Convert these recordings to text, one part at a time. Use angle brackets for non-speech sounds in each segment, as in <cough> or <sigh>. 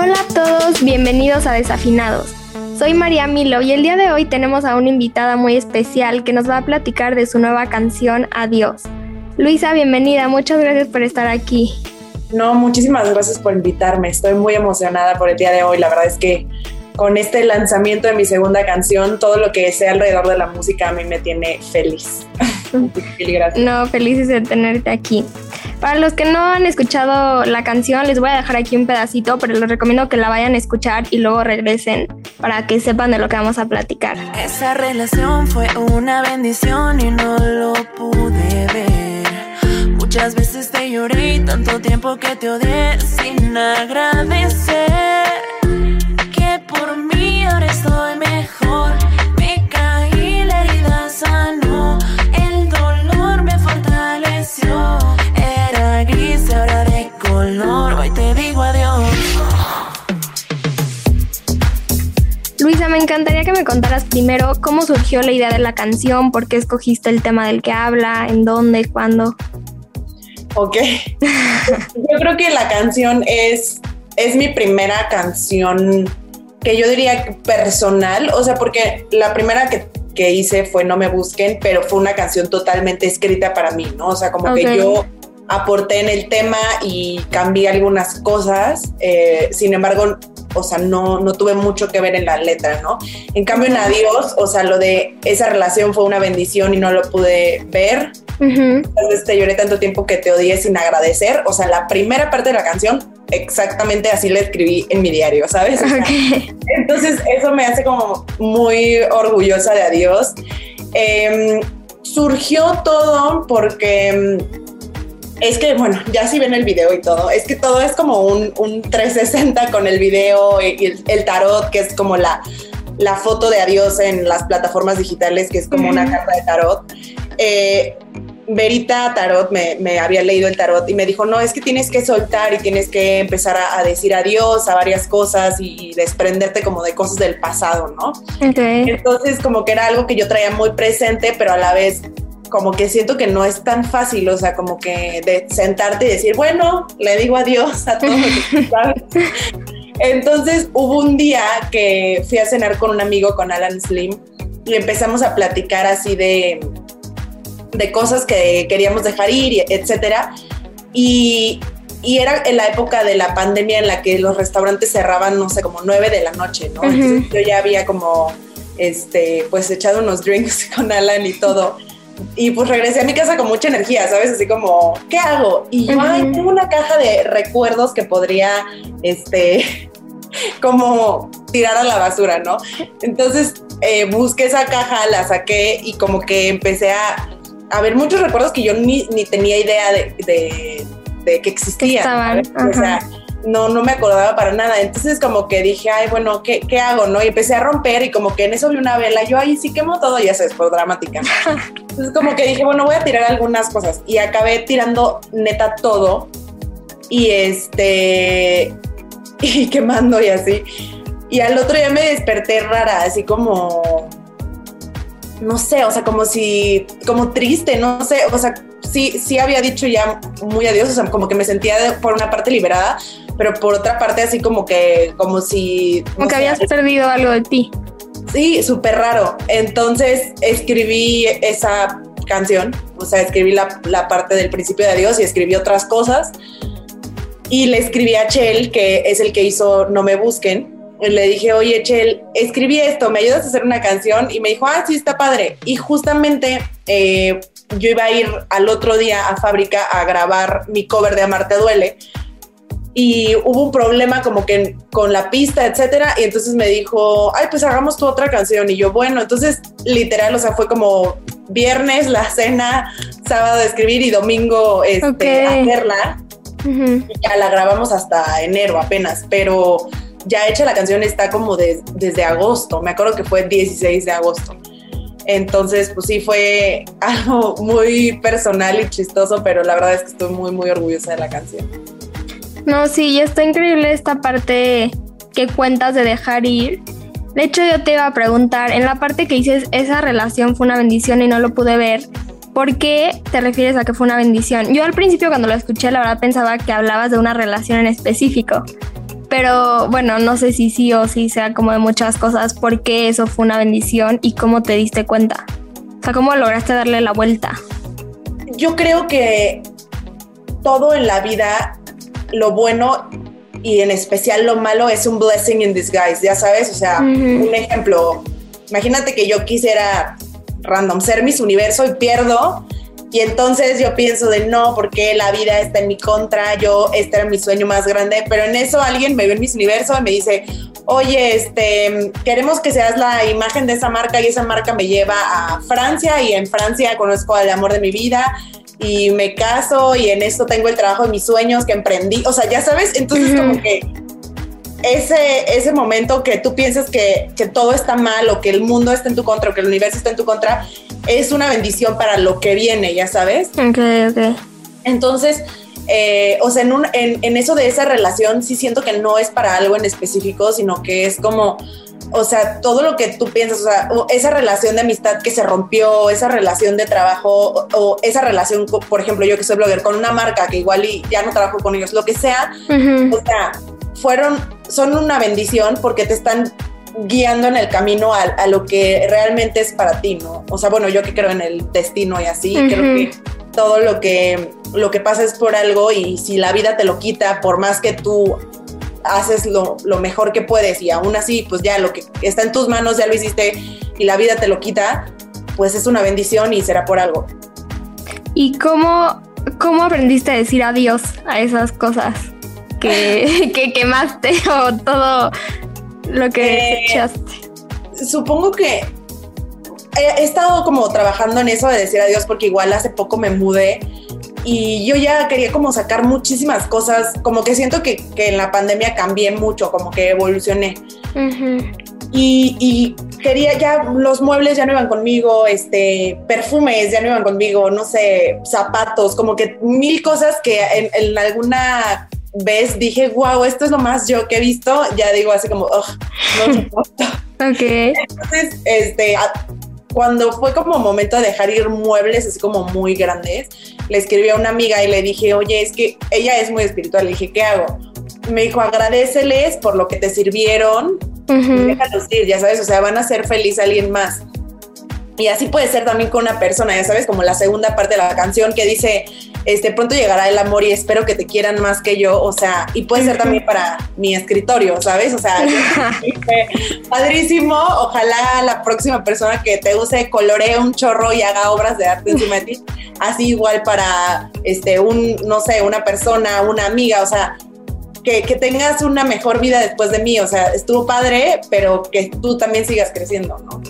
Hola a todos, bienvenidos a Desafinados. Soy María Milo y el día de hoy tenemos a una invitada muy especial que nos va a platicar de su nueva canción Adiós. Luisa, bienvenida, muchas gracias por estar aquí. No, muchísimas gracias por invitarme. Estoy muy emocionada por el día de hoy. La verdad es que con este lanzamiento de mi segunda canción, todo lo que sea alrededor de la música a mí me tiene feliz. <laughs> <laughs> gracias. No, felices de tenerte aquí. Para los que no han escuchado la canción, les voy a dejar aquí un pedacito, pero les recomiendo que la vayan a escuchar y luego regresen para que sepan de lo que vamos a platicar. Esa relación fue una bendición y no lo pude ver. Muchas veces te lloré y tanto tiempo que te odié sin agradecer. Encantaría que me contaras primero cómo surgió la idea de la canción, por qué escogiste el tema del que habla, en dónde, cuándo. Ok. yo creo que la canción es, es mi primera canción que yo diría personal, o sea, porque la primera que, que, hice fue No me busquen, pero fue una canción totalmente escrita para mí, ¿no? O sea, como okay. que yo aporté en el tema y cambié algunas cosas, eh, sin embargo, o sea, no, no tuve mucho que ver en la letra, ¿no? En cambio, en Adiós, o sea, lo de esa relación fue una bendición y no lo pude ver. Uh -huh. Entonces te lloré tanto tiempo que te odié sin agradecer. O sea, la primera parte de la canción, exactamente así la escribí en mi diario, ¿sabes? O sea, okay. Entonces, eso me hace como muy orgullosa de Adiós. Eh, surgió todo porque es que, bueno, ya si ven el video y todo, es que todo es como un, un 360 con el video y el, el, tarot, que es como la, la foto de adiós en las plataformas digitales, que es como uh -huh. una carta de tarot. Eh, Verita Tarot me, me, había leído el tarot y me dijo, no, es que tienes que soltar y tienes que empezar a, a decir adiós a varias cosas y, y, desprenderte como de cosas del pasado, ¿no? Okay. Entonces como que era algo que yo traía muy presente, pero a la vez como que siento que no es tan fácil, o sea, como que de sentarte y decir, bueno, le digo adiós a todos. <laughs> Entonces hubo un día que fui a cenar con un amigo, con Alan Slim, y empezamos a platicar así de, de cosas que queríamos dejar ir, etcétera. Y, y, era en la época de la pandemia en la que los restaurantes cerraban, no sé, como nueve de la noche, ¿no? Uh -huh. Entonces yo ya había como, este, pues echado unos drinks <laughs> con Alan y todo y pues regresé a mi casa con mucha energía, ¿sabes? Así como, ¿qué hago? Y yo, uh -huh. ay, tengo una caja de recuerdos que podría, este, <laughs> como tirar a la basura, ¿no? Entonces eh, busqué esa caja, la saqué y como que empecé a, a ver muchos recuerdos que yo ni, ni tenía idea de, de, de que existían. O sea, no, no me acordaba para nada. Entonces como que dije, ay, bueno, ¿qué, ¿qué, hago? ¿no? Y empecé a romper y como que en eso vi una vela. Yo, ay, sí quemo todo, ya sabes, por dramática. <laughs> Entonces como que dije, bueno, voy a tirar algunas cosas. Y acabé tirando neta todo. Y este... <laughs> Y quemando y así. Y al otro día me desperté rara, así como... No sé, o sea, como si... Como triste, no sé, o sea... Sí, sí había dicho ya muy adiós, o sea, como que me sentía de, por una parte liberada, pero por otra parte así como que, como si... Como no que sé, habías perdido algo de ti. Sí, súper raro. Entonces escribí esa canción o sea, escribí la, la parte del principio de adiós y escribí otras cosas. Y le escribí a Chel, que es el que hizo No me busquen, le dije, oye, Chel, escribí esto, ¿me ayudas a hacer una canción? Y me dijo, ah, sí, está padre. Y justamente eh, yo iba a ir al otro día a fábrica a grabar mi cover de Amarte Duele. Y hubo un problema como que con la pista, etcétera. Y entonces me dijo, ay, pues hagamos tu otra canción. Y yo, bueno, entonces literal, o sea, fue como viernes la cena, sábado escribir y domingo este, hacerla. Y ya la grabamos hasta enero apenas, pero ya hecha la canción está como desde agosto, me acuerdo que fue 16 de agosto. Entonces, pues sí, fue <laughs> algo muy personal y chistoso, pero la verdad es que estoy muy, muy orgullosa de la canción. No, sí, está increíble esta parte que cuentas de dejar ir. De hecho, yo te iba a preguntar, en la parte que dices, esa relación fue una bendición y no lo pude ver, ¿por qué te refieres a que fue una bendición? Yo al principio cuando lo escuché, la verdad pensaba que hablabas de una relación en específico, pero bueno, no sé si sí o sí sea como de muchas cosas, por qué eso fue una bendición y cómo te diste cuenta. O sea, cómo lograste darle la vuelta. Yo creo que todo en la vida, lo bueno y en especial lo malo es un blessing in disguise, ya sabes, o sea, un ejemplo, imagínate que yo quisiera random ser mis universo y pierdo y entonces yo pienso de no, porque la vida está en mi contra, yo, este era mi sueño más grande, pero en eso alguien me ve en mis universo y me dice, oye, este, queremos que seas la imagen de esa marca y esa marca me lleva a Francia y en Francia conozco al amor de mi vida y me caso y en esto tengo el trabajo de mis sueños que emprendí, o sea, ya sabes, entonces como que ese, ese momento que tú piensas que, que, todo está mal o que el mundo está en tu contra o que el universo está en tu contra, es una bendición para lo que viene, ya sabes. Ok, ok. Entonces, eh, o sea, en, un, en, en, eso de esa relación sí siento que no es para algo en específico, sino que es como, o sea, todo lo que tú piensas, o sea, esa relación de amistad que se rompió, esa relación de trabajo o, esa relación, por ejemplo, yo que soy blogger con una marca que igual y ya no trabajo con ellos, lo que sea, o sea, fueron, son una bendición porque te están guiando en el camino a, lo que realmente es para ti, ¿no? O sea, bueno, yo que creo en el destino y así, creo que todo lo que, lo que pasa es por algo y si la vida te lo quita, por más que tú haces lo, lo, mejor que puedes y aún así, pues ya lo que está en tus manos ya lo hiciste y la vida te lo quita, pues es una bendición y será por algo. ¿Y cómo, cómo aprendiste a decir adiós a esas cosas que, <laughs> que quemaste o todo lo que eh, Supongo que he, estado como trabajando en eso de decir adiós porque igual hace poco me mudé y yo ya quería como sacar muchísimas cosas, como que siento que, que en la pandemia cambié mucho, como que evolucioné. y, y, quería ya, los muebles ya no iban conmigo, este, perfumes ya no iban conmigo, no sé, zapatos, como que mil cosas que en, en alguna ves, dije, wow, esto es lo más yo que he visto, ya digo así como, no soporto. <laughs> ok. Entonces, este, cuando fue como momento de dejar ir muebles así como muy grandes, le escribí a una amiga y le dije, oye, es que ella es muy espiritual, le dije, ¿qué hago? Me dijo, agradeceles por lo que te sirvieron, déjalos ir, ya sabes, o sea, van a hacer feliz a alguien más. Y así puede ser también con una persona, ya sabes, como la segunda parte de la canción que dice, este, pronto llegará el amor y espero que te quieran más que yo, o sea, y puede ser también para mi escritorio, ¿sabes? O sea, <laughs> padrísimo, ojalá la próxima persona que te use coloree un chorro y haga obras de arte encima de ti, así igual para, este, un, no sé, una persona, una amiga, o sea, que, que, tengas una mejor vida después de mí. O sea, estuvo padre, pero que tú también sigas creciendo, ¿no?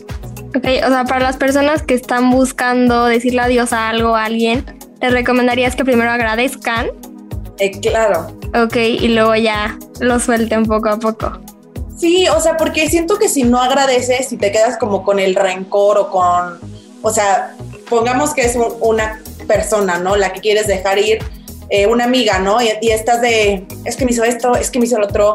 Ok, o sea, para las personas que están buscando decirle adiós a algo, a alguien, ¿les recomendarías que primero agradezcan? Eh, claro. Ok, y luego ya lo suelten poco a poco. Sí, o sea, porque siento que si no agradeces, si te quedas como con el rencor o con, o sea, pongamos que es una persona, ¿no? La que quieres dejar ir, eh, una amiga, ¿no? Y, y, estás de, es que me hizo esto, es que me hizo el otro,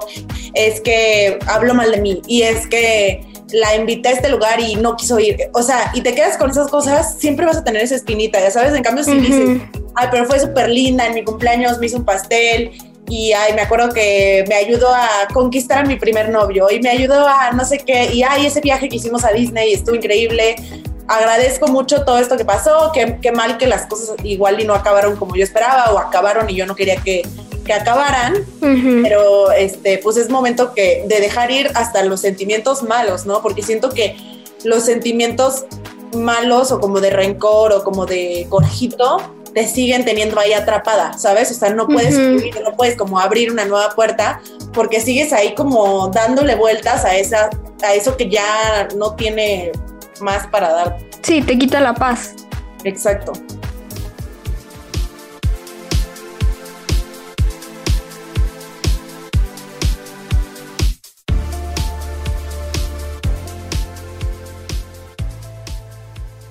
es que hablo mal de mí y es que la invité a este lugar y no quiso ir. O sea, y te quedas con esas cosas, siempre vas a tener esa espinita, ya sabes. En cambio, si dices, ay, pero fue súper linda, en mi cumpleaños me hizo un pastel y ay, me acuerdo que me ayudó a conquistar a mi primer novio y me ayudó a no sé qué, y ay, ese viaje que hicimos a Disney estuvo increíble. agradezco mucho todo esto que pasó, qué, qué mal que las cosas igual y no acabaron como yo esperaba o acabaron y yo no quería que, que acabaran, pero este, pues es momento que, de dejar ir hasta los sentimientos malos, ¿no? Porque siento que los sentimientos malos o como de rencor o como de corjito te siguen teniendo ahí atrapada, ¿sabes? O sea, no puedes no puedes como abrir una nueva puerta porque sigues ahí como dándole vueltas a esa a eso que ya no tiene más para dar. Sí, te quita la paz. Exacto.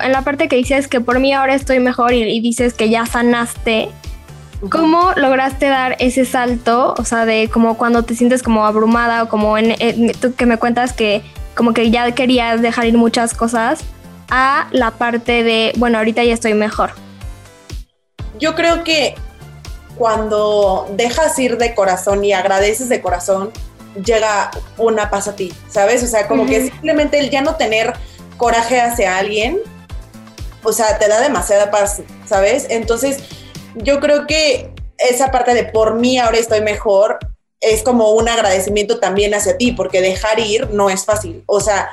En la parte que dices que por mí ahora estoy mejor y, dices que ya sanaste, ¿cómo lograste dar ese salto? O sea, de como cuando te sientes como abrumada o como en, tú que me cuentas que como que ya querías dejar ir muchas cosas a la parte de, bueno, ahorita ya estoy mejor. Yo creo que cuando dejas ir de corazón y agradeces de corazón, llega una paz a ti, ¿sabes? O sea, como que simplemente el ya no tener coraje hacia alguien o sea, te da demasiada paz, ¿sabes? Entonces, yo creo que esa parte de por mí ahora estoy mejor es como un agradecimiento también hacia ti, porque dejar ir no es fácil. O sea,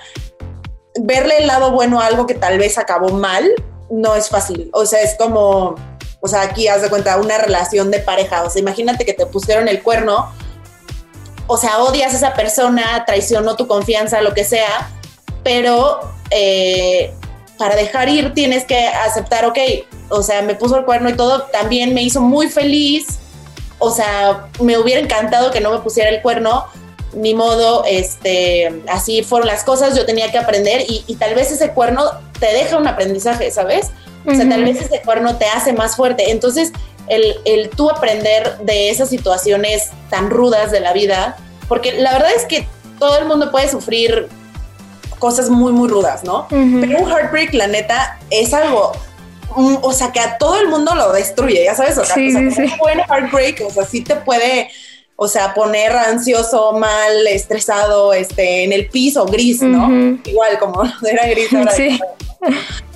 verle el lado bueno a algo que tal vez acabó mal no es fácil. O sea, es como, o sea, aquí haz de cuenta una relación de pareja. O sea, imagínate que te pusieron el cuerno. O sea, odias a esa persona, traicionó tu confianza, lo que sea, pero eh, para dejar ir tienes que aceptar, ok, o sea, me puso el cuerno y todo, también me hizo muy feliz, o sea, me hubiera encantado que no me pusiera el cuerno, ni modo, este, así fueron las cosas, yo tenía que aprender y, tal vez ese cuerno te deja un aprendizaje, ¿sabes? O sea, tal vez ese cuerno te hace más fuerte. Entonces, el, el tú aprender de esas situaciones tan rudas de la vida, porque la verdad es que todo el mundo puede sufrir cosas muy, muy rudas, ¿no? Pero un heartbreak, la neta, es algo, o sea, que a todo el mundo lo destruye, ya sabes, o sea, sí, un buen heartbreak, o sea, sí te puede, o sea, poner ansioso, mal, estresado, este, en el piso, gris, ¿no? Igual como <laughs> era gris ahora. Sí.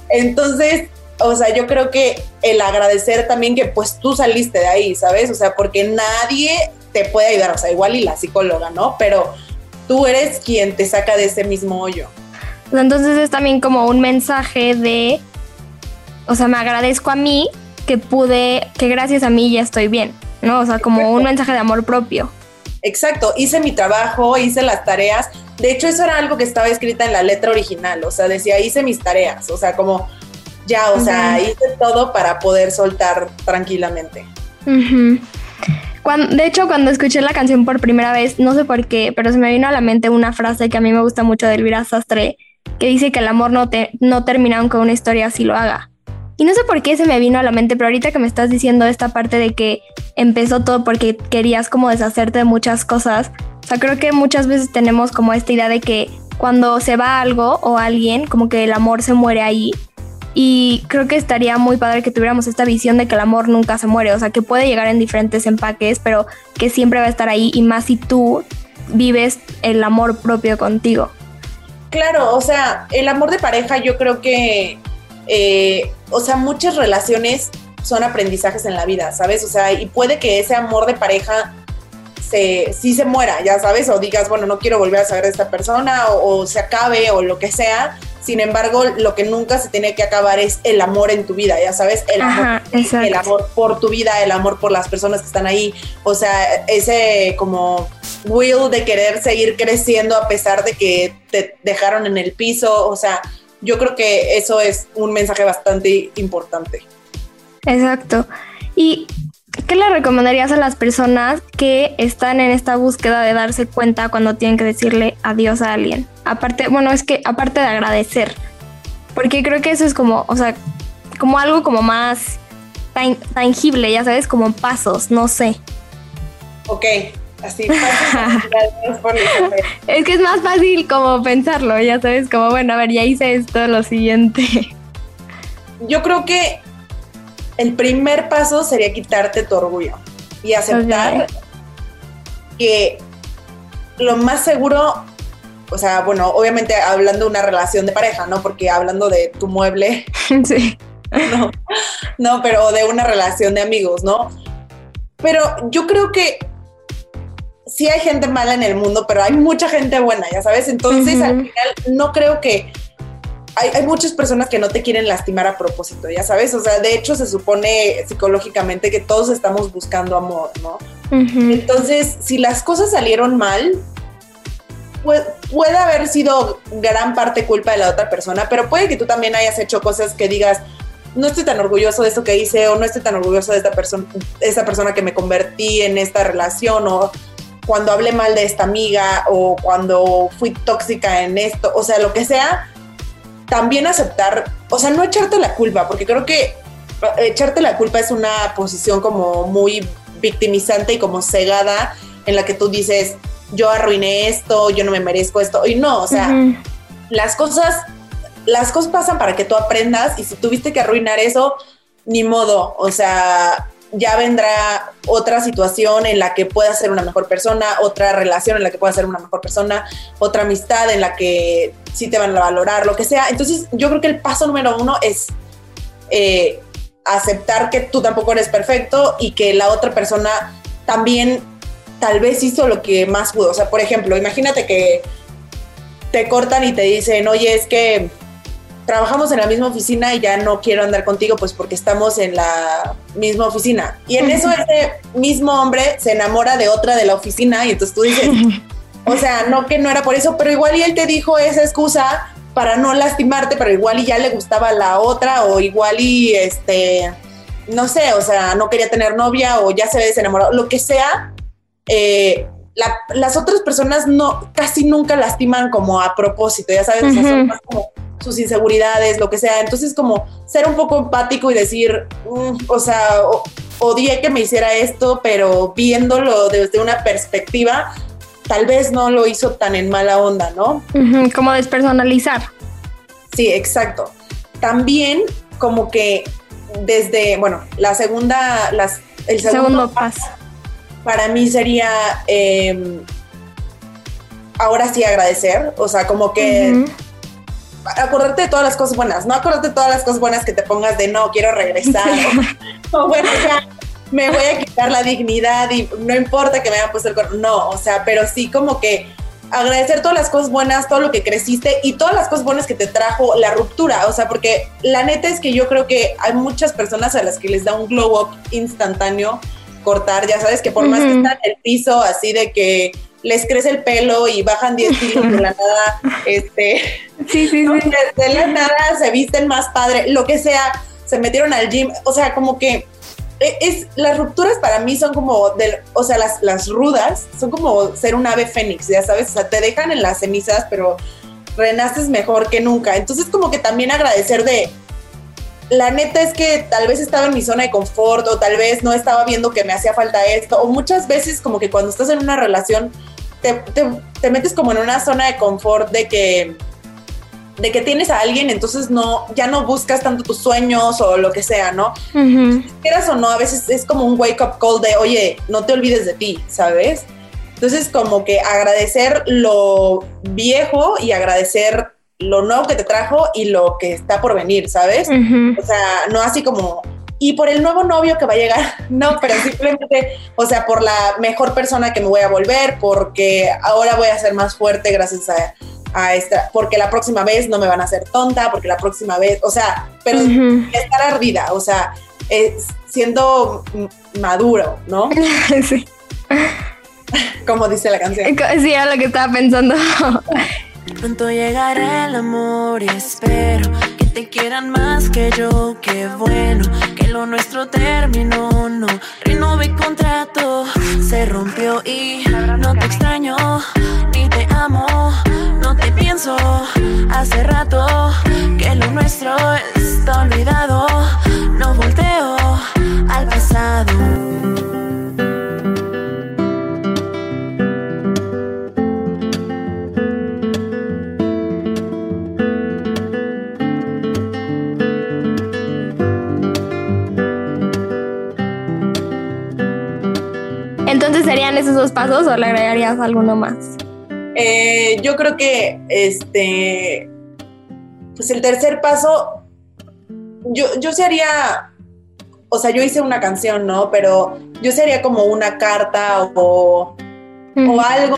Entonces, o sea, yo creo que el agradecer también que pues tú saliste de ahí, ¿sabes? O sea, porque nadie te puede ayudar, o sea, igual y la psicóloga, ¿no? Pero tú eres quien te saca de ese mismo hoyo. Entonces es también como un mensaje de, o sea, me agradezco a mí que pude, que gracias a mí ya estoy bien, ¿no? O sea, como un mensaje de amor propio. Exacto, hice mi trabajo, hice las tareas. De hecho, eso era algo que estaba escrita en la letra original, o sea, decía, hice mis tareas, o sea, como ya, o sea, hice todo para poder soltar tranquilamente de hecho, cuando escuché la canción por primera vez, no sé por qué, pero se me vino a la mente una frase que a mí me gusta mucho de Elvira Sastre, que dice que el amor no, te, no termina aunque una historia así lo haga. Y no sé por qué se me vino a la mente, pero ahorita que me estás diciendo esta parte de que empezó todo porque querías como deshacerte de muchas cosas, o sea, creo que muchas veces tenemos como esta idea de que cuando se va algo o alguien, como que el amor se muere ahí y creo que estaría muy padre que tuviéramos esta visión de que el amor nunca se muere, o sea, que puede llegar en diferentes empaques, pero que siempre va a estar ahí y más si tú vives el amor propio contigo. Claro, o sea, el amor de pareja yo creo que, eh, o sea, muchas relaciones son aprendizajes en la vida, ¿sabes? O sea, y puede que ese amor de pareja se, sí se muera, ya sabes, o digas, bueno, no quiero volver a saber de esta persona, o se acabe, o lo que sea, sin embargo, lo que nunca se tiene que acabar es el amor en tu vida, ya sabes, el, amor, el amor por tu vida, el amor por las personas que están ahí. O sea, ese como will de querer seguir creciendo a pesar de que te dejaron en el piso. O sea, yo creo que eso es un mensaje bastante importante. Exacto. Y ¿Qué le recomendarías a las personas que están en esta búsqueda de darse cuenta cuando tienen que decirle adiós a alguien? Aparte, bueno, es que aparte de agradecer, porque creo que eso es como, o sea, como algo como más tangible, ya sabes, como pasos, no sé. Ok, así. <laughs> es que es más fácil como pensarlo, ya sabes, como, bueno, a ver, ya hice esto, lo siguiente. Yo creo que el primer paso sería quitarte tu orgullo y aceptar que lo más seguro, o sea, bueno, obviamente hablando de una relación de pareja, ¿no? Porque hablando de tu mueble, <laughs> Sí. no, no, pero de una relación de amigos, ¿no? Pero yo creo que sí hay gente mala en el mundo, pero hay mucha gente buena, ya sabes. Entonces, al final, no creo que. Hay, hay muchas personas que no te quieren lastimar a propósito, ya sabes. O sea, de hecho, se supone psicológicamente que todos estamos buscando amor, ¿no? Entonces, si las cosas salieron mal, puede, haber sido gran parte culpa de la otra persona, pero puede que tú también hayas hecho cosas que digas, no estoy tan orgulloso de esto que hice o no estoy tan orgulloso de esta persona, esta persona que me convertí en esta relación o cuando hablé mal de esta amiga o cuando fui tóxica en esto, o sea, lo que sea, también aceptar, o sea, no echarte la culpa, porque creo que eh, echarte la culpa es una posición como muy victimizante y como cegada en la que tú dices, yo arruiné esto, yo no me merezco esto, y no, o sea, las cosas, las cosas pasan para que tú aprendas y si tuviste que arruinar eso, ni modo, o sea, ya vendrá otra situación en la que puedas ser una mejor persona, otra relación en la que puedas ser una mejor persona, otra amistad en la que sí te van a valorar, lo que sea. Entonces yo creo que el paso número uno es eh, aceptar que tú tampoco eres perfecto y que la otra persona también tal vez hizo lo que más pudo. O sea, por ejemplo, imagínate que te cortan y te dicen, oye, es que trabajamos en la misma oficina y ya no quiero andar contigo, pues porque estamos en la misma oficina. Y en eso <laughs> ese mismo hombre se enamora de otra de la oficina y entonces tú dices, <laughs> o sea, no que no era por eso, pero igual y él te dijo esa excusa para no lastimarte, pero igual y ya le gustaba la otra o igual y este, no sé, o sea, no quería tener novia o ya se ve desenamorado, lo que sea, eh, la- las otras personas no, casi nunca lastiman como a propósito, ya sabes, o sea, son Ujú. más como sus inseguridades, lo que sea. Entonces, como ser un poco empático y decir, "Mm, o sea, o- odié que me hiciera esto, pero viéndolo desde una perspectiva, tal vez no lo hizo tan en mala onda, ¿no? Como despersonalizar. Sí, exacto. También como que desde, bueno, la segunda, las, el segundo, Segundo paso. Para mí sería eh, ahora sí agradecer, o sea, como que acordarte de todas las cosas buenas, no acordarte de todas las cosas buenas que te pongas de no, quiero regresar, o, o bueno, ya me voy a quitar la dignidad y no importa que me hayan puesto el cuerno, no, o sea, pero sí como que agradecer todas las cosas buenas, todo lo que creciste y todas las cosas buenas que te trajo la ruptura, o sea, porque la neta es que yo creo que hay muchas personas a las que les da un glow up instantáneo cortar, ya sabes que por más que están en el piso así de que les crece el pelo y bajan 10 kilos de la nada, <laughs> este, Sí, sí, no, sí. de, de la nada se visten más padre, lo que sea, se metieron al gym, o sea, como que e- es, las rupturas para mí son como, del, o sea, las, las rudas son como ser un ave fénix, ya sabes, o sea, te dejan en las cenizas, pero renaces mejor que nunca. Entonces, como que también agradecer de, la neta es que tal vez estaba en mi zona de confort o tal vez no estaba viendo que me hacía falta esto, o muchas veces como que cuando estás en una relación, te, te, te metes como en una zona de confort de que de que tienes a alguien, entonces no, ya no buscas tanto tus sueños o lo que sea, ¿no? Ujú. Quieras o no, a veces es como un wake up call de, oye, no te olvides de ti, ¿sabes? Entonces, como que agradecer lo viejo y agradecer lo nuevo que te trajo y lo que está por venir, ¿sabes? O sea, no así como, y por el nuevo novio que va a llegar, <laughs> no, pero simplemente, o sea, por la mejor persona que me voy a volver, porque ahora voy a ser más fuerte gracias a, a esta, porque la próxima vez no me van a hacer tonta, porque la próxima vez, o sea, pero estar ardida, o sea, es siendo maduro, ¿no? <laughs> Sí. Como dice la canción. Sí, era lo que estaba pensando. <laughs> Pronto llegará el amor y espero que te quieran más que yo. Qué bueno que lo nuestro terminó. No renové contrato, se rompió y no te extraño ni te amo. No te pienso hace rato que lo nuestro está olvidado. No volteo al pasado. Entonces serían esos dos pasos o le agregarías alguno más. Eh, yo creo que este, pues el tercer paso, yo, yo sería, o sea, yo hice una canción, ¿no? Pero yo sería como una carta o, o algo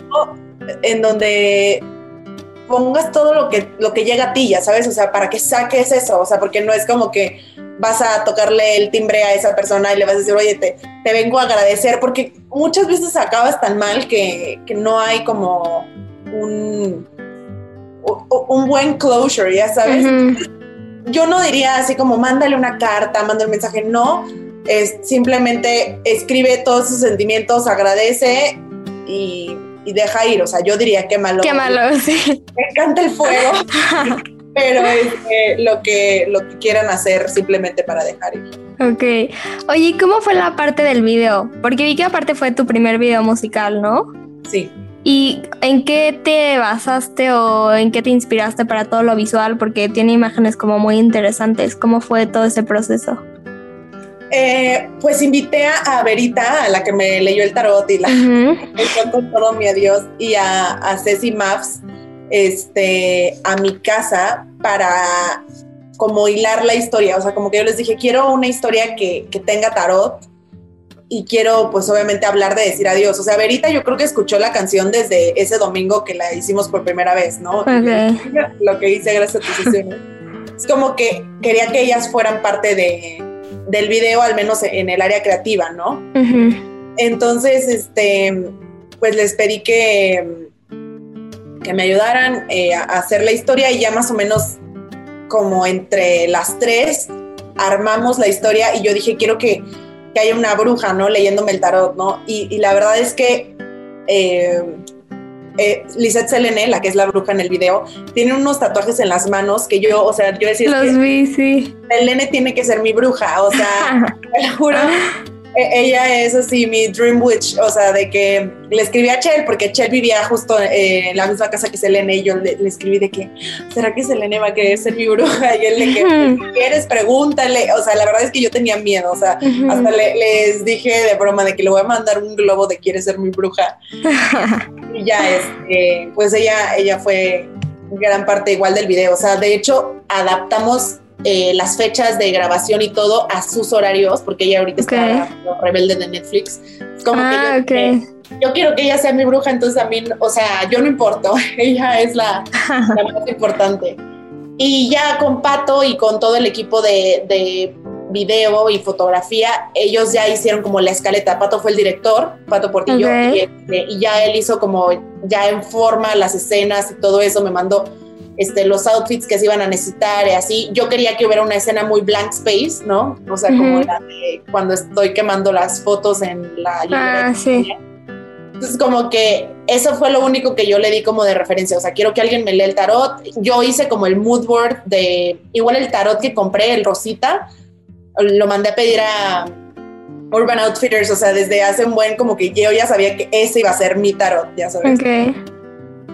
en donde pongas todo lo que, lo que llega a ti, ya sabes, o sea, para que saques eso, o sea, porque no es como que vas a tocarle el timbre a esa persona y le vas a decir, oye, te, te vengo a agradecer, porque muchas veces acabas tan mal que, que no hay como un, un buen closure, ya sabes. Yo no diría así como mándale una carta, mándale un mensaje, no, es simplemente escribe todos sus sentimientos, agradece y, y deja ir, o sea, yo diría qué malo. Qué malo, sí. Me encanta el fuego. <laughs> pero es lo, que, lo que quieran hacer simplemente para dejar ir. Ok. Oye, ¿cómo fue la parte del video? Porque vi que aparte fue tu primer video musical, ¿no? Sí. ¿Y en qué te basaste o en qué te inspiraste para todo lo visual? Porque tiene imágenes como muy interesantes. ¿Cómo fue todo ese proceso? Eh, pues invité a, Verita, a la que me leyó el tarot y la <laughs> con todo mi adiós, y a, a Ceci Maps este, a mi casa para como hilar la historia. O sea, como que yo les dije, quiero una historia que, que tenga tarot y quiero pues obviamente hablar de decir adiós. O sea, Verita yo creo que escuchó la canción desde ese domingo que la hicimos por primera vez, ¿no? Lo que hice gracias a tu sesión. <laughs> es como que quería que ellas fueran parte de, del video, al menos en el área creativa, ¿no? Entonces, este, pues les pedí que, que me ayudaran eh, a hacer la historia y ya más o menos como entre las tres armamos la historia y yo dije, quiero que que haya una bruja, ¿no? Leyéndome el tarot, ¿no? Y, la verdad es que eh, eh, Lisette Selene, la que es la bruja en el video, tiene unos tatuajes en las manos que yo, o sea, yo decía... Los vi, sí. Selene tiene que ser mi bruja, o sea, <laughs> te lo juro. E, ella es así mi dream witch, o sea, de que le escribí a Chel, porque Chel vivía justo eh, en la misma casa que Selene, y yo le, escribí de que, ¿será que Selene va a querer ser mi bruja? Y él le que, quieres? Pregúntale, o sea, la verdad es que yo tenía miedo, o sea, hasta les dije de broma de que le voy a mandar un globo de quieres ser mi bruja. <laughs> y ya, este, pues ella, ella fue gran parte igual del video, o sea, de hecho, adaptamos eh, las fechas de grabación y todo a sus horarios, porque ella ahorita está rebelde de Netflix. Como ah, que yo, quiero que ella sea mi bruja, entonces mí, o sea, yo no importo, <laughs> ella es la, <laughs> más importante. Y ya con Pato y con todo el equipo de, de video y fotografía, ellos ya hicieron como la escaleta. Pato fue el director, Pato Portillo, y, este, y, ya él hizo como ya en forma las escenas y todo eso, me mandó este, los outfits que se iban a necesitar y así. Yo quería que hubiera una escena muy blank space, ¿no? O sea, como la de cuando estoy quemando las fotos en la... Ah, sí. Entonces, como que eso fue lo único que yo le di como de referencia. O sea, quiero que alguien me lea el tarot. Yo hice como el mood board de, igual el tarot que compré, el Rosita, lo mandé a pedir a Urban Outfitters. O sea, desde hace un buen, como que yo ya sabía que ese iba a ser mi tarot, ya sabes. Okay.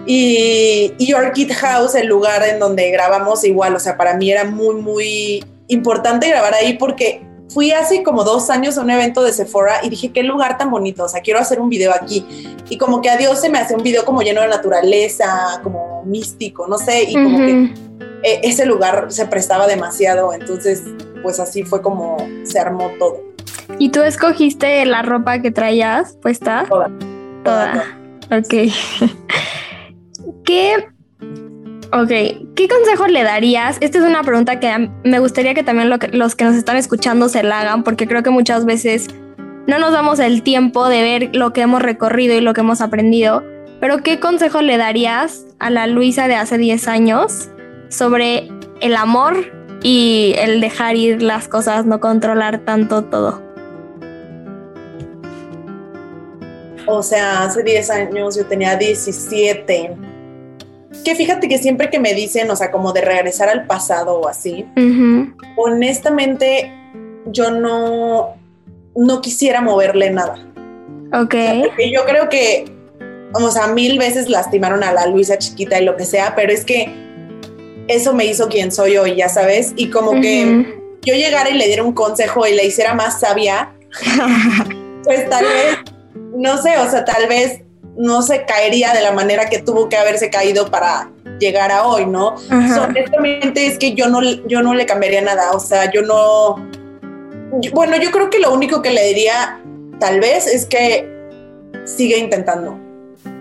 Y, y Orchid House, el lugar en donde grabamos igual, o sea, para mí era muy, muy importante grabar ahí porque fui hace como dos años a un evento de Sephora y dije, qué lugar tan bonito, o sea, quiero hacer un video aquí. Y como que a Dios se me hace un video como lleno de naturaleza, como místico, no sé, y como que e, ese lugar se prestaba demasiado, entonces pues así fue como se armó todo. ¿Y tú escogiste la ropa que traías puesta? Toda. Toda. toda. Ok. <laughs> ¿Qué, ok, ¿qué consejo le darías? Esta es una pregunta que me gustaría que también los que nos están escuchando se la hagan, porque creo que muchas veces no nos damos el tiempo de ver lo que hemos recorrido y lo que hemos aprendido. Pero ¿qué consejo le darías a la Luisa de hace 10 años sobre el amor y el dejar ir las cosas, no controlar tanto todo? O sea, hace 10 años yo tenía 17 que fíjate que siempre que me dicen, o sea, como de regresar al pasado o así, honestamente yo no, no quisiera moverle nada. Ok. yo creo que, o sea, mil veces lastimaron a la Luisa chiquita y lo que sea, pero es que eso me hizo quien soy hoy, ya sabes, y como que yo llegara y le diera un consejo y le hiciera más sabia, <laughs> pues tal vez, no sé, o sea, tal vez no se caería de la manera que tuvo que haberse caído para llegar a hoy, ¿no? honestamente es que yo no, yo no le cambiaría nada, o sea, yo no... bueno, yo creo que lo único que le diría tal vez es que sigue intentando.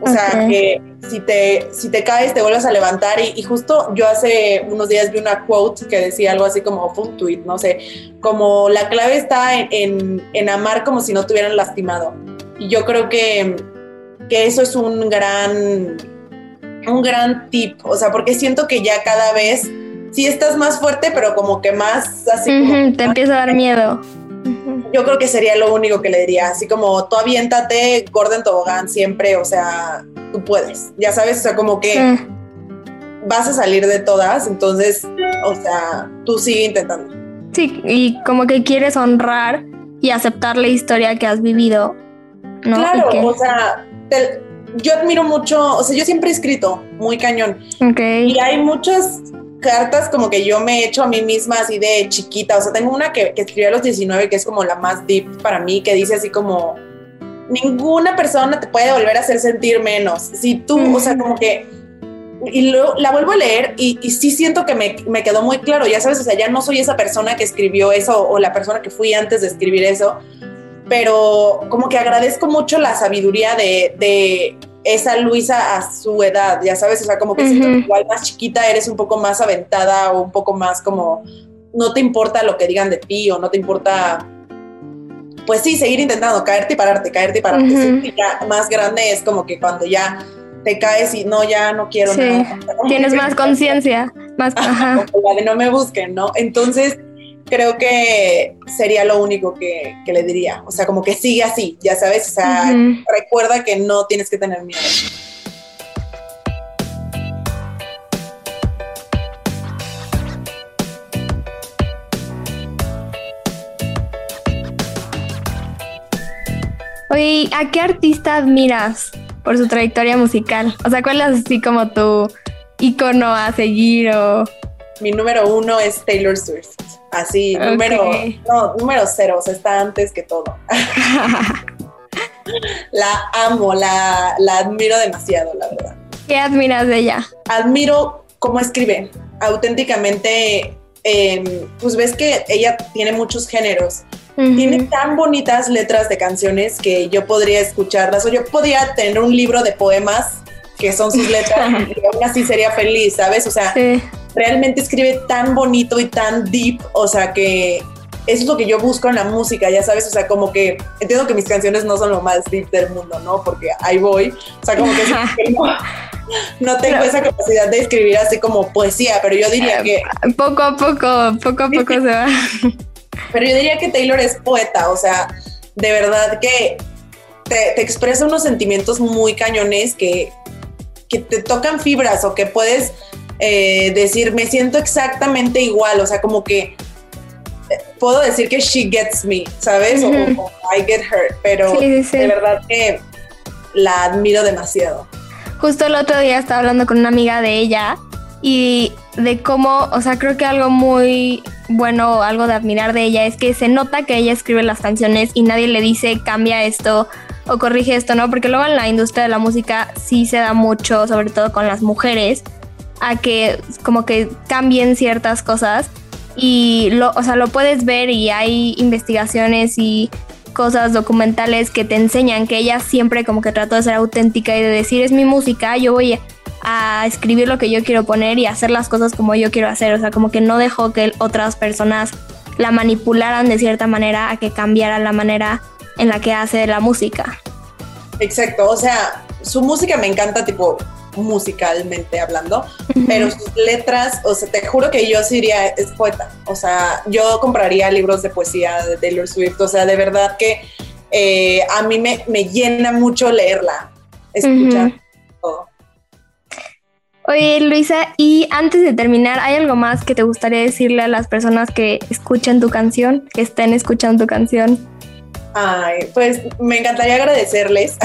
O sea, que si te, si te caes, te vuelves a levantar. Y, justo yo hace unos días vi una quote que decía algo así como, fue un tweet, no sé, como la clave está en, en, amar como si no te hubieran lastimado. Y yo creo que, que eso es un gran, un gran tip. O sea, porque siento que ya cada vez sí estás más fuerte, pero como que más así. te empieza a dar miedo. Yo creo que sería lo único que le diría, así como tú aviéntate, Gordon Tobogán siempre, o sea, tú puedes, ya sabes, o sea, como que vas a salir de todas, entonces, o sea, tú sigue intentando. Sí, y como que quieres honrar y aceptar la historia que has vivido, ¿no? Claro, o sea, yo admiro mucho, o sea, yo siempre he escrito muy cañón. Y hay muchas cartas como que yo me he hecho a mí misma así de chiquita. O sea, tengo una que, que escribí a los 19 que es como la más deep para mí, que dice así como, ninguna persona te puede volver a hacer sentir menos. Si tú, o sea, como que... Y luego la vuelvo a leer y, y sí siento que me, me, quedó muy claro, ya sabes, o sea, ya no soy esa persona que escribió eso o la persona que fui antes de escribir eso, pero como que agradezco mucho la sabiduría de, de esa Luisa a su edad, ya sabes, o sea, como que siento que igual más chiquita eres un poco más aventada o un poco más como no te importa lo que digan de ti o no te importa pues sí, seguir intentando caerte y pararte, caerte y pararte. ya más grande es como que cuando ya te caes y no, ya no quiero nada. Tienes más conciencia, más ajá. la de no me busquen, ¿no? Entonces, creo que sería lo único que, le diría. O sea, como que sigue así, ya sabes. O sea, recuerda que no tienes que tener miedo. Oye, ¿a qué artista admiras por su trayectoria musical? O sea, ¿cuál es así como tu icono a seguir o...? Mi número uno es Taylor Swift. Así, número, no, número cero, o sea, está antes que todo. <laughs> la amo, la, la admiro demasiado, la verdad. ¿Qué admiras de ella? Admiro cómo escribe. Auténticamente, em, pues ves que ella tiene muchos géneros. Tiene tan bonitas letras de canciones que yo podría escucharlas o yo podría tener un libro de poemas que son sus letras <laughs> y aún así sería feliz, ¿sabes? O sea, realmente escribe tan bonito y tan deep, o sea que eso es lo que yo busco en la música, ya sabes, o sea, como que entiendo que mis canciones no son lo más deep del mundo, ¿no? Porque ahí voy, o sea, como que, <laughs> no, tengo esa capacidad de escribir así como poesía, pero yo diría que... Poco a poco, poco a poco se va. Pero yo diría que Taylor es poeta, o sea, de verdad que te, te expresa unos sentimientos muy cañones que, que te tocan fibras o que puedes eh, decir, me siento exactamente igual, o sea, como que eh, puedo decir que she gets me, ¿sabes? o, I get her, pero de verdad que la admiro demasiado. Justo el otro día estaba hablando con una amiga de ella y de cómo, o sea, creo que algo muy bueno, algo de admirar de ella es que se nota que ella escribe las canciones y nadie le dice cambia esto o corrige esto, ¿no? Porque luego en la industria de la música sí se da mucho, sobre todo con las mujeres, a que como que cambien ciertas cosas y lo, o sea, lo puedes ver y hay investigaciones y cosas documentales que te enseñan que ella siempre como que trató de ser auténtica y de decir es mi música, yo voy a escribir lo que yo quiero poner y hacer las cosas como yo quiero hacer, o sea, como que no dejó que otras personas la manipularan de cierta manera a que cambiara la manera en la que hace la música. Exacto, o sea, su música me encanta tipo musicalmente hablando, pero sus letras, o sea, te juro que yo sí diría, es poeta, o sea, yo compraría libros de poesía de Taylor Swift, o sea, de verdad que eh, a mí me, llena mucho leerla, escuchar todo. Oye, Luisa, y antes de terminar, ¿hay algo más que te gustaría decirle a las personas que escuchan tu canción, que estén escuchando tu canción? Ay, pues me encantaría agradecerles,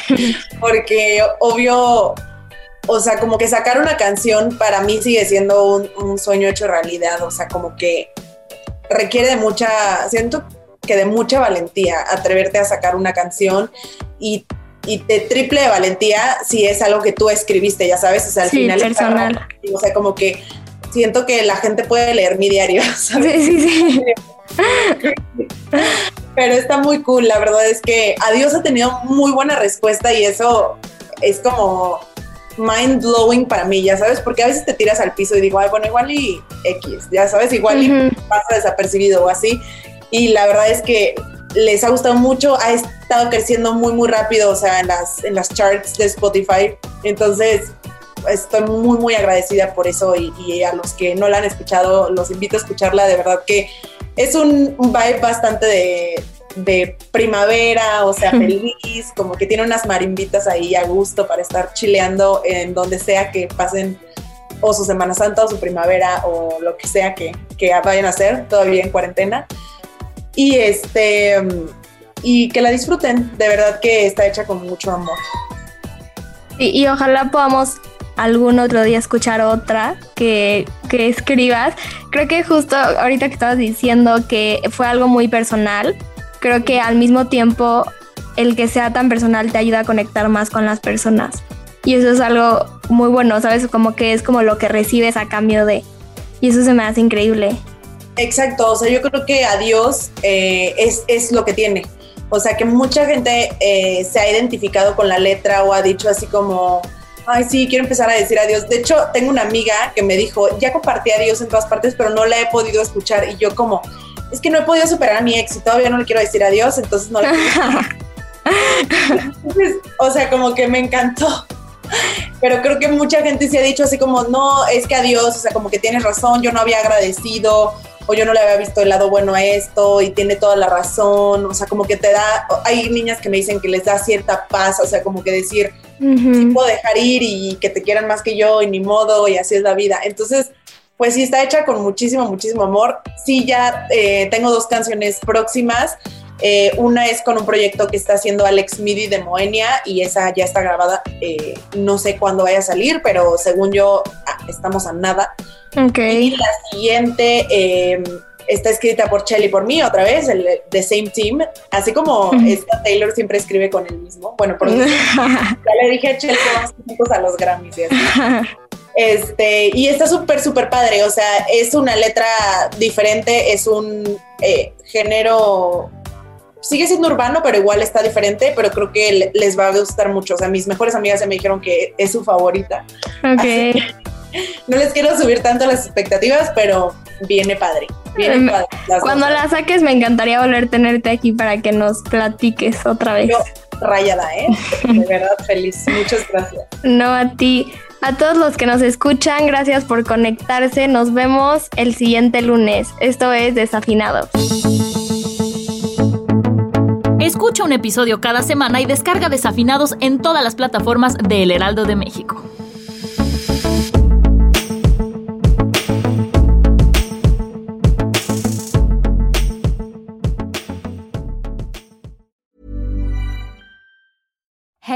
<laughs> porque obvio, o sea, como que sacar una canción para mí sigue siendo un, sueño hecho realidad, o sea, como que requiere de mucha, siento que de mucha valentía atreverte a sacar una canción y y de triple de valentía si es algo que tú escribiste, ya sabes, o sea, al Sí, final personal. o sea, como que siento que la gente puede leer mi diario, <laughs> ¿sabes? Sí, sí, sí. Pero está muy cool, la verdad es que Adiós ha tenido muy buena respuesta y eso es como mind blowing para mí, ya sabes, porque a veces te tiras al piso y digo, ay, bueno, igual y X, ya sabes, igual y pasa desapercibido o así. Y la verdad es que les ha gustado mucho, ha estado creciendo muy, muy rápido, o sea, en las, en las charts de Spotify. Entonces, estoy muy, muy agradecida por eso y, y a los que no la han escuchado, los invito a escucharla, de verdad que es un vibe bastante de, de primavera, o sea, <laughs> feliz, como que tiene unas marimbitas ahí a gusto para estar chileando en donde sea que pasen o su Semana Santa o su primavera o lo que sea que, que vayan a hacer todavía en cuarentena. Y este y que la disfruten, de verdad que está hecha con mucho amor. Sí, y ojalá podamos algún otro día escuchar otra que, que escribas. Creo que justo ahorita que estabas diciendo que fue algo muy personal, creo que al mismo tiempo el que sea tan personal te ayuda a conectar más con las personas. Y eso es algo muy bueno, ¿sabes? Como que es como lo que recibes a cambio de... Y eso se me hace increíble. Exacto, o sea, yo creo que Adiós eh, es, es lo que tiene. O sea, que mucha gente eh, se ha identificado con la letra o ha dicho así como, ay, sí, quiero empezar a decir adiós. De hecho, tengo una amiga que me dijo, ya compartí adiós en todas partes, pero no la he podido escuchar. Y yo como, es que no he podido superar a mi ex y todavía no le quiero decir adiós, entonces no le quiero <laughs> Entonces, o sea, como que me encantó. Pero creo que mucha gente se ha dicho así como, no, es que adiós, o sea, como que tienes razón, yo no había agradecido, o yo no le había visto el lado bueno a esto, y tiene toda la razón, o sea, como que te da, hay niñas que me dicen que les da cierta paz, o sea, como que decir, Ujú. sí puedo dejar ir y que te quieran más que yo, y ni modo, y así es la vida. Entonces, pues sí, está hecha con muchísimo, muchísimo amor. Sí, ya eh, tengo dos canciones próximas. Eh, una es con un proyecto que está haciendo Alex Midi de Moenia y esa ya está grabada. Eh, no sé cuándo vaya a salir, pero según yo ah, estamos a nada. Ok. Y la siguiente eh, está escrita por Chelly por mí otra vez, el The Same Team. Así como esta Taylor siempre escribe con el mismo. Bueno, por <laughs> ya le dije a Chelly que vamos juntos a los Grammys y así. <laughs> Este, y está súper, súper padre. O sea, es una letra diferente, es un eh, género. Sigue siendo urbano, pero igual está diferente, pero creo que le- les va a gustar mucho. O sea, mis mejores amigas ya me dijeron que es su favorita. ok. No les quiero subir tanto las expectativas, pero viene padre. Viene Em, padre. las Cuando dos. la saques me encantaría volver a tenerte aquí para que nos platiques otra vez. Yo rayada, ¿eh? De verdad, feliz. Muchas gracias. No a ti. A todos los que nos escuchan, gracias por conectarse. Nos vemos el siguiente lunes. Esto es Desafinados. Escucha un episodio cada semana y descarga Desafinados en todas las plataformas de El Heraldo de México.